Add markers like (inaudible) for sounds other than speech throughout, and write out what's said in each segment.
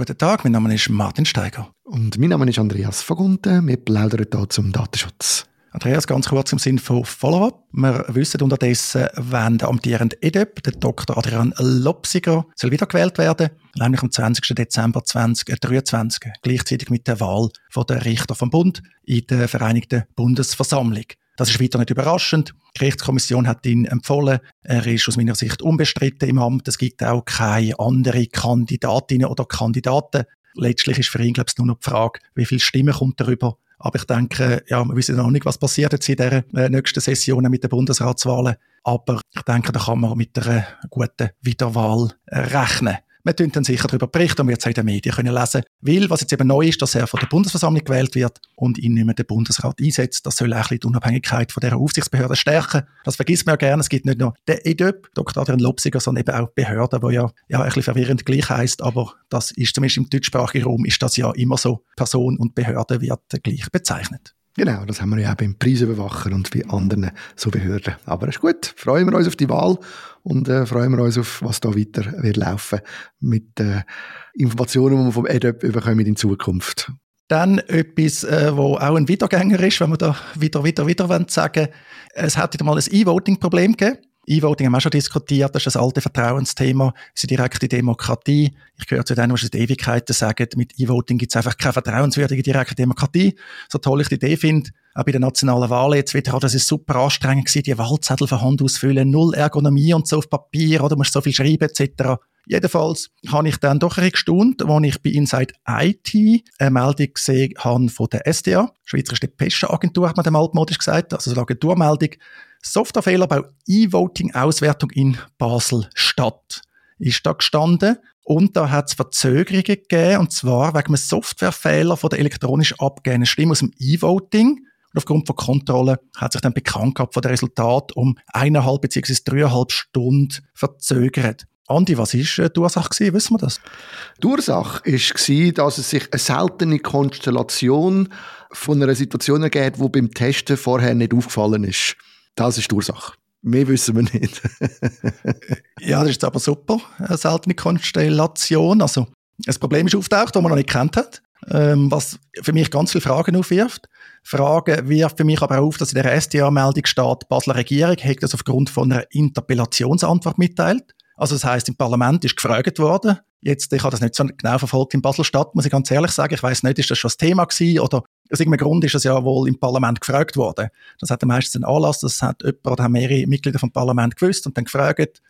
Guten Tag, mein Name ist Martin Steiger. Und mein Name ist Andreas Vogunten. Wir plaudern hier zum Datenschutz. Andreas, ganz kurz im Sinne von Follow-up. Wir wissen unterdessen, wenn der amtierende EDEP, der Dr. Adrian Lopsiger, soll wiedergewählt werden, nämlich am 20. Dezember 2023, gleichzeitig mit der Wahl der Richter vom Bund in der Vereinigten Bundesversammlung. Das ist weiter nicht überraschend. Die Gerichtskommission hat ihn empfohlen. Er ist aus meiner Sicht unbestritten im Amt. Es gibt auch keine anderen Kandidatinnen oder Kandidaten. Letztlich ist für ihn, glaube ich, nur noch die Frage, wie viele Stimmen kommt darüber aber ich denke, ja, wir wissen noch nicht, was passiert jetzt in der äh, nächsten Session mit den Bundesratswahlen. Aber ich denke, da kann man mit einer guten Wiederwahl rechnen. Wir tun dann sicher darüber berichten und wir in den Medien können lesen. Weil, was jetzt eben neu ist, dass er von der Bundesversammlung gewählt wird und ihn nicht mehr der Bundesrat einsetzt. Das soll auch die Unabhängigkeit von dieser Aufsichtsbehörde stärken. Das vergisst man ja gerne. Es gibt nicht nur den EDÖP, Dr. Adrian Lopsiger, sondern eben auch Behörden, wo ja, ja ein bisschen verwirrend gleich heisst, aber das ist zumindest im deutschsprachigen Raum ist das ja immer so. Person und Behörde wird gleich bezeichnet. Genau, das haben wir ja auch beim Preisüberwacher und bei anderen so Behörden. Aber es ist gut, freuen wir uns auf die Wahl und äh, freuen wir uns auf, was da weiter wird laufen mit äh, Informationen, die wir vom EDUP bekommen in Zukunft. Dann etwas, äh, wo auch ein Wiedergänger ist, wenn wir da wieder, wieder, wieder sagen Es hat wieder mal ein E-Voting-Problem gegeben. E-Voting haben wir auch schon diskutiert, das ist das alte Vertrauensthema, ist die direkte Demokratie. Ich gehöre zu denen, die seit Ewigkeiten sagen, mit E-Voting gibt es einfach keine vertrauenswürdige direkte Demokratie. So toll ich die Idee finde, auch bei den nationalen Wahlen jetzt wieder, das ist super anstrengend gewesen, die Wahlzettel von Hand ausfüllen, null Ergonomie und so auf Papier, oder musst so viel schreiben, etc. Jedenfalls habe ich dann doch ein gestaunt, als ich bei Inside IT eine Meldung gesehen habe von der SDA, Schweizerische Depeschenagentur, hat man dem altmodisch gesagt, also eine Agenturmeldung, Softwarefehler bei E-Voting-Auswertung in Basel-Stadt. Ist da gestanden. Und da hat es Verzögerungen gegeben, und zwar wegen einem Softwarefehler von der elektronisch abgegebenen Stimme aus dem E-Voting. Und aufgrund von Kontrollen hat sich dann bekannt gehabt von dem Resultat um eineinhalb bzw. dreieinhalb Stunden verzögert. Andi, was war äh, die Ursache? Gewesen? Wissen wir das? Die Ursache war, dass es sich eine seltene Konstellation von einer Situation ergeht, die beim Testen vorher nicht aufgefallen ist. Das ist die Ursache. Mehr wissen wir nicht. (laughs) ja, das ist aber super. Eine seltene Konstellation. Also, das Problem ist auftaucht, das man noch nicht kennt hat. Ähm, was für mich ganz viele Fragen aufwirft. Fragen wirft für mich aber auf, dass in der SDA-Meldung steht, Basler Regierung hat das aufgrund von einer Interpellationsantwort mitteilt. Also das heißt, im Parlament ist gefragt worden. Jetzt, ich habe das nicht so genau verfolgt in Basel-Stadt, muss ich ganz ehrlich sagen. Ich weiß nicht, ist das schon das Thema gewesen oder aus irgendeinem Grund ist das ja wohl im Parlament gefragt worden. Das hat meistens einen Anlass, das hat jemand oder mehrere Mitglieder vom Parlament gewusst und dann gefragt,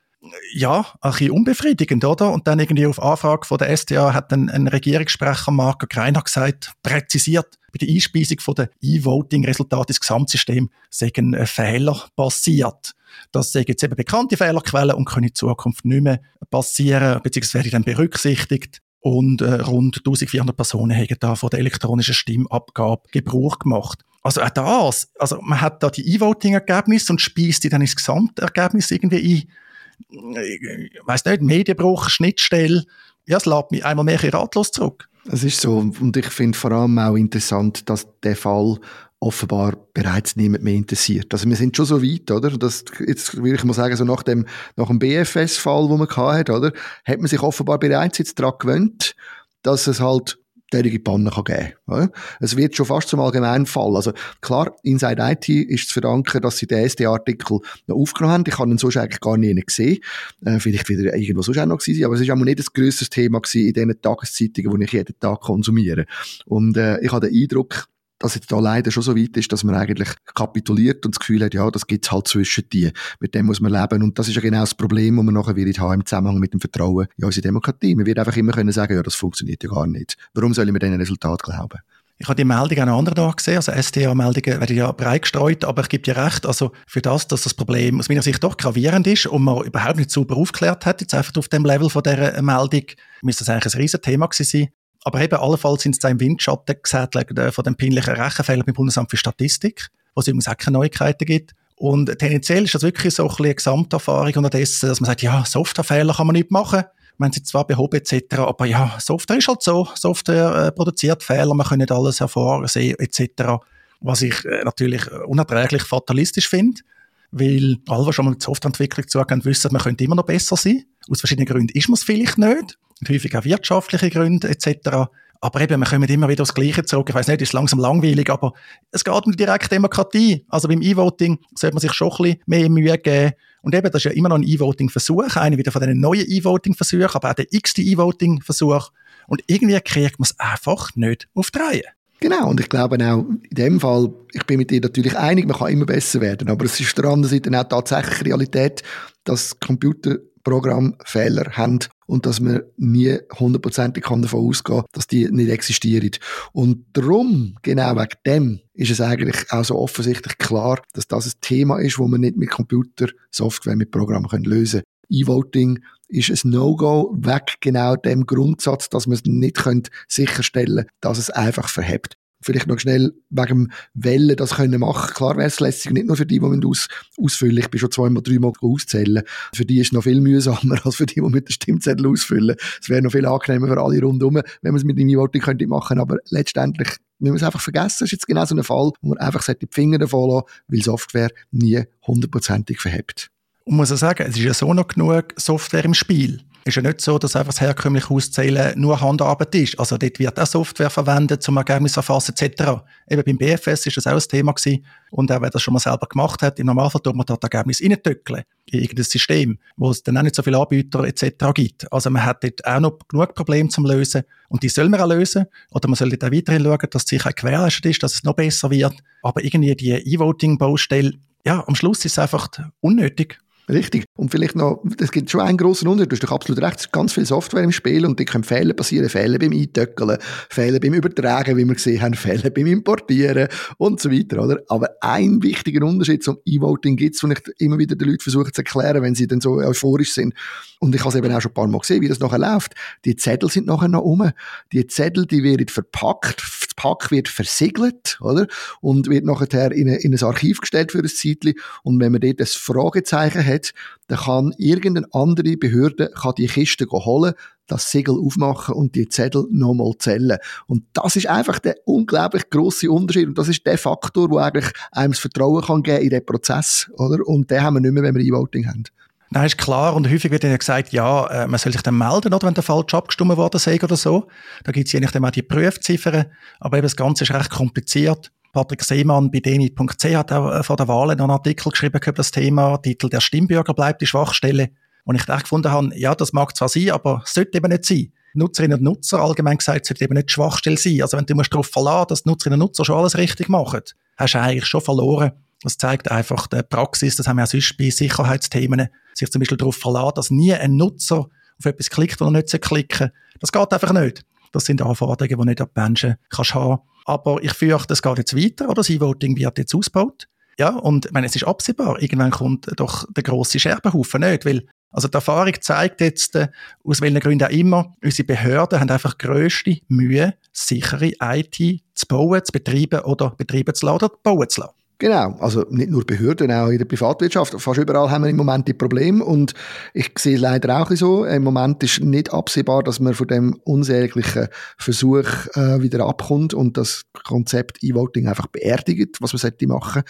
ja, ein bisschen unbefriedigend, oder? Und dann irgendwie auf Anfrage von der SDA hat ein, ein Regierungssprecher, Marco Greiner, gesagt, präzisiert, bei der Einspeisung von der E-Voting-Resultate ins Gesamtsystem seien Fehler passiert. Das sind jetzt eben bekannte Fehlerquellen und können in Zukunft nicht mehr passieren, beziehungsweise werden dann berücksichtigt. Und äh, rund 1400 Personen haben da von der elektronischen Stimmabgabe Gebrauch gemacht. Also auch das, also man hat da die E-Voting-Ergebnisse und speist die dann ins Gesamtergebnis irgendwie ein. Ich weiss nicht, Medienbruch, Schnittstelle. Ja, es lädt mich einmal mehr ratlos zurück. Es ist so. Und ich finde vor allem auch interessant, dass der Fall offenbar bereits niemand mehr interessiert. Also wir sind schon so weit, oder? Das, jetzt würde ich mal sagen, so nach dem, nach dem BFS-Fall, wo man hatte, oder? Hat man sich offenbar bereits jetzt daran gewöhnt, dass es halt derige Pannen kann geben kann. Es wird schon fast zum allgemeinen Fall. Also klar, Inside IT ist zu verdanken, dass sie den SD-Artikel noch aufgenommen haben. Ich habe ihn sonst eigentlich gar nie gesehen. Äh, vielleicht wieder irgendwo sonst auch noch gewesen, aber es ist auch nicht das grösste Thema gewesen in diesen Tageszeitungen, die ich jeden Tag konsumiere. Und äh, ich habe den Eindruck, dass jetzt da leider schon so weit ist, dass man eigentlich kapituliert und das Gefühl hat, ja, das gibt's halt zwischen die. Mit dem muss man leben. Und das ist ja genau das Problem, das man nachher wird haben im Zusammenhang mit dem Vertrauen in unsere Demokratie. Man wird einfach immer können sagen, ja, das funktioniert ja gar nicht. Warum soll ich mir diesen Resultat glauben? Ich habe die Meldung auch noch anderen Tag gesehen. Also STA-Meldungen werden ja breit gestreut, aber ich gebe dir recht, also für das, dass das Problem aus meiner Sicht doch gravierend ist und man überhaupt nicht super aufgeklärt hat, jetzt einfach auf dem Level von dieser Meldung, müsste das eigentlich ein Riesenthema gewesen sein. Aber eben allenfalls sind sie im Windschatten gesättigt äh, von den peinlichen Rechenfehlern beim Bundesamt für Statistik, wo es übrigens auch keine Neuigkeiten gibt. Und tendenziell ist das wirklich so ein bisschen eine Gesamterfahrung unterdessen, dass man sagt, ja, Softwarefehler kann man nicht machen. Man sie zwar behoben etc., aber ja, Software ist halt so. Software äh, produziert Fehler, man kann nicht alles hervorsehen etc., was ich äh, natürlich unerträglich fatalistisch finde. Weil alle, die schon mal mit Softwareentwicklung zugehen, wissen, man könnte immer noch besser sein. Aus verschiedenen Gründen ist man es vielleicht nicht. Häufig auch wirtschaftliche Gründe etc. Aber eben, wir kommen immer wieder aufs Gleiche zurück. Ich weiß nicht, ist langsam langweilig, aber es geht um die direkte Demokratie. Also beim E-Voting sollte man sich schon ein bisschen mehr Mühe geben. Und eben, das ist ja immer noch ein E-Voting-Versuch, einer wieder von diesen neuen E-Voting-Versuchen, aber auch der x-te E-Voting-Versuch. Und irgendwie kriegt man es einfach nicht auf die Reihe. Genau, und ich glaube auch in dem Fall, ich bin mit dir natürlich einig, man kann immer besser werden, aber es ist der anderen Seite auch tatsächlich Realität, dass Computerprogramme Fehler haben und dass man nie hundertprozentig davon ausgehen kann, dass die nicht existieren. Und darum, genau wegen dem, ist es eigentlich auch so offensichtlich klar, dass das ein Thema ist, wo man nicht mit Computersoftware, mit Programmen lösen können. E-Voting ist ein No-Go weg genau dem Grundsatz, dass man es nicht sicherstellen kann, dass es einfach verhebt. Vielleicht noch schnell wegen Wellen das können machen. Klar wäre es lässig, nicht nur für die, die aus, ausfüllen. Ich bin schon zweimal, dreimal auszählen. Für die ist es noch viel mühsamer (laughs) als für die, die mit dem Stimmzettel ausfüllen. Es wäre noch viel angenehmer für alle rundherum, wenn man es mit dem E-Voting könnte machen. Aber letztendlich müssen wir es einfach vergessen. Das ist jetzt genau so ein Fall, wo man einfach die Finger davon lassen weil Software nie hundertprozentig verhebt. Und muss auch sagen, es ist ja so noch genug Software im Spiel. Ist ja nicht so, dass einfach das herkömmliche Auszählen nur Handarbeit ist. Also dort wird auch Software verwendet, zum Ergebnis erfassen etc. Eben beim BFS ist das auch ein Thema gewesen. Und auch wer das schon mal selber gemacht hat, im Normalfall tut man dort Ergebnis reintöckeln in irgendein System, wo es dann auch nicht so viele Anbieter etc. gibt. Also man hat dort auch noch genug Probleme zum Lösen und die soll man auch lösen. Oder man soll dort auch weiterhin schauen, dass die Sicherheit gewährleistet ist, dass es noch besser wird. Aber irgendwie die E-Voting-Baustelle, ja, am Schluss ist es einfach unnötig. Richtig. Und vielleicht noch, es gibt schon einen grossen Unterschied. Du hast doch absolut recht. Es ist ganz viel Software im Spiel und die können Fehler passieren. Fehler beim Eintöckeln, Fehler beim Übertragen, wie wir gesehen haben, (laughs) Fehler beim Importieren und so weiter, oder? Aber ein wichtiger Unterschied zum E-Voting gibt es, den ich immer wieder den Leuten versuche zu erklären, wenn sie dann so euphorisch sind. Und ich habe es eben auch schon ein paar Mal gesehen, wie das nachher läuft. Die Zettel sind nachher noch um. Die Zettel, die werden verpackt. Pack wird versiegelt, oder? Und wird nachher in, in ein Archiv gestellt für ein Zeitchen. Und wenn man dort ein Fragezeichen hat, dann kann irgendeine andere Behörde kann die Kiste holen, das Siegel aufmachen und die Zettel nochmal zählen. Und das ist einfach der unglaublich grosse Unterschied. Und das ist der Faktor, wo eigentlich einem das Vertrauen kann geben in den Prozess, oder? Und den haben wir nicht mehr, wenn wir E-Voting haben. Nein, ist klar. Und häufig wird dann gesagt, ja, äh, man soll sich dann melden, oder, wenn der falsch abgestimmt worden sei oder so. Da gibt es je nachdem auch die Prüfziffern. Aber eben das Ganze ist recht kompliziert. Patrick Seemann bei deni.ch hat auch äh, vor der Wahl noch einen Artikel geschrieben über das Thema, Titel Der Stimmbürger bleibt die Schwachstelle. Und ich dachte gefunden habe, ja, das mag zwar sein, aber es sollte eben nicht sein. Nutzerinnen und Nutzer, allgemein gesagt, sollte eben nicht Schwachstelle sein. Also wenn du musst darauf verlassen, dass Nutzerinnen und Nutzer schon alles richtig machen, hast du eigentlich schon verloren. Das zeigt einfach die Praxis, das haben wir auch sonst bei Sicherheitsthemen, sich zum Beispiel darauf verlassen, dass nie ein Nutzer auf etwas klickt, oder nicht klicken Das geht einfach nicht. Das sind Anforderungen, die nicht an die Menschen kannst haben. Aber ich fürchte, es geht jetzt weiter, oder? Das E-Voting wird jetzt ausgebaut. Ja, und ich meine, es ist absehbar. Irgendwann kommt doch der große Scherbenhaufen nicht, weil also die Erfahrung zeigt jetzt, äh, aus welchen Gründen auch immer, unsere Behörden haben einfach grösste Mühe, sichere IT zu bauen, zu betreiben oder betreiben zu lassen oder bauen zu lassen. Genau, also nicht nur Behörden, auch in der Privatwirtschaft. Fast überall haben wir im Moment die Probleme und ich sehe leider auch so. Im Moment ist nicht absehbar, dass man von dem unsäglichen Versuch äh, wieder abkommt und das Konzept E-Voting einfach beerdigt, was man sollte machen.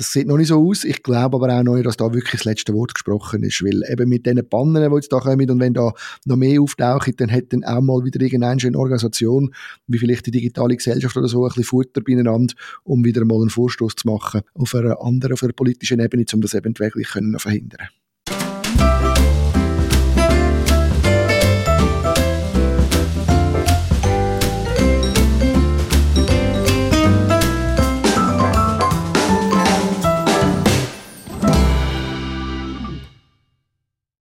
Das sieht noch nicht so aus. Ich glaube aber auch noch, dass da wirklich das letzte Wort gesprochen ist, weil eben mit diesen Bannern, die jetzt da kommen und wenn da noch mehr auftauchen, dann hätte dann auch mal wieder irgendeine Organisation, wie vielleicht die digitale Gesellschaft oder so, ein bisschen Futter beieinander, um wieder mal einen Vorstoß zu machen auf einer anderen, auf einer politischen Ebene, um das eventuell wirklich können verhindern